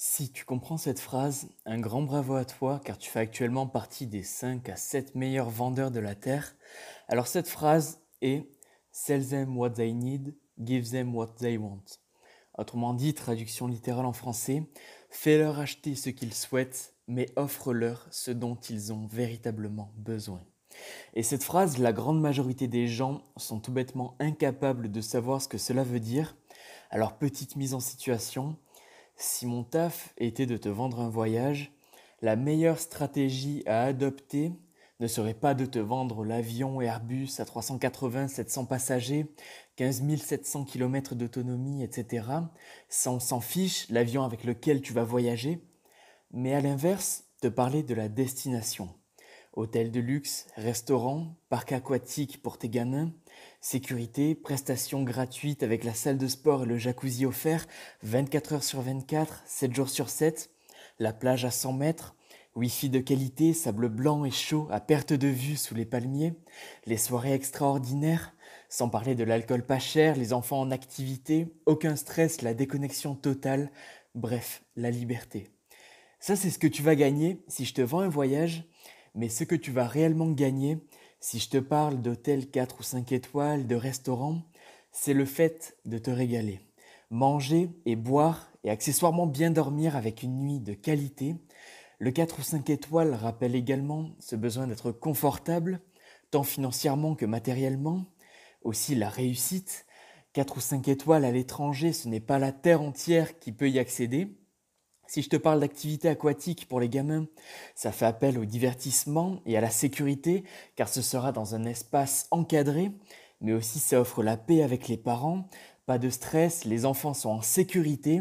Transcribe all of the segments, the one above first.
Si tu comprends cette phrase, un grand bravo à toi car tu fais actuellement partie des 5 à 7 meilleurs vendeurs de la Terre. Alors cette phrase est Sell them what they need, give them what they want. Autrement dit, traduction littérale en français, fais-leur acheter ce qu'ils souhaitent, mais offre-leur ce dont ils ont véritablement besoin. Et cette phrase, la grande majorité des gens sont tout bêtement incapables de savoir ce que cela veut dire. Alors petite mise en situation, si mon taf était de te vendre un voyage, la meilleure stratégie à adopter ne serait pas de te vendre l'avion Airbus à 380-700 passagers, 15 700 km d'autonomie, etc. On s'en fiche, l'avion avec lequel tu vas voyager. Mais à l'inverse, te parler de la destination. Hôtel de luxe, restaurant, parc aquatique pour tes gamins, sécurité, prestations gratuites avec la salle de sport et le jacuzzi offert, 24 heures sur 24, 7 jours sur 7, la plage à 100 mètres, Wi-Fi de qualité, sable blanc et chaud à perte de vue sous les palmiers, les soirées extraordinaires, sans parler de l'alcool pas cher, les enfants en activité, aucun stress, la déconnexion totale, bref, la liberté. Ça, c'est ce que tu vas gagner si je te vends un voyage mais ce que tu vas réellement gagner, si je te parle d'hôtel 4 ou 5 étoiles, de restaurant, c'est le fait de te régaler. Manger et boire et accessoirement bien dormir avec une nuit de qualité. Le 4 ou 5 étoiles rappelle également ce besoin d'être confortable, tant financièrement que matériellement. Aussi la réussite. 4 ou 5 étoiles à l'étranger, ce n'est pas la terre entière qui peut y accéder. Si je te parle d'activité aquatique pour les gamins, ça fait appel au divertissement et à la sécurité, car ce sera dans un espace encadré, mais aussi ça offre la paix avec les parents, pas de stress, les enfants sont en sécurité,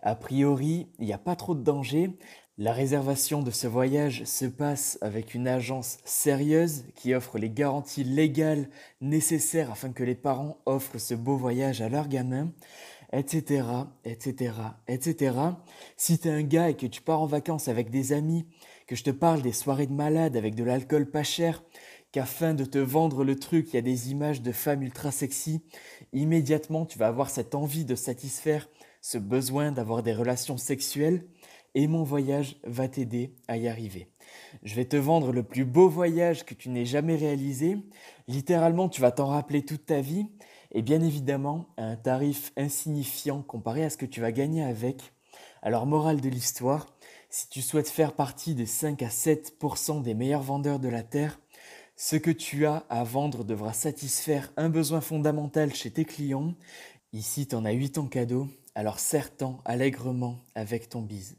a priori, il n'y a pas trop de danger. La réservation de ce voyage se passe avec une agence sérieuse qui offre les garanties légales nécessaires afin que les parents offrent ce beau voyage à leurs gamins etc., etc., etc. Si t'es un gars et que tu pars en vacances avec des amis, que je te parle des soirées de malades avec de l'alcool pas cher, qu'afin de te vendre le truc, il y a des images de femmes ultra sexy, immédiatement tu vas avoir cette envie de satisfaire ce besoin d'avoir des relations sexuelles et mon voyage va t'aider à y arriver. Je vais te vendre le plus beau voyage que tu n'aies jamais réalisé. Littéralement, tu vas t'en rappeler toute ta vie et bien évidemment à un tarif insignifiant comparé à ce que tu vas gagner avec. Alors morale de l'histoire, si tu souhaites faire partie des 5 à 7% des meilleurs vendeurs de la Terre, ce que tu as à vendre devra satisfaire un besoin fondamental chez tes clients. Ici, tu en as 8 en cadeau, alors serre-t'en allègrement avec ton bise.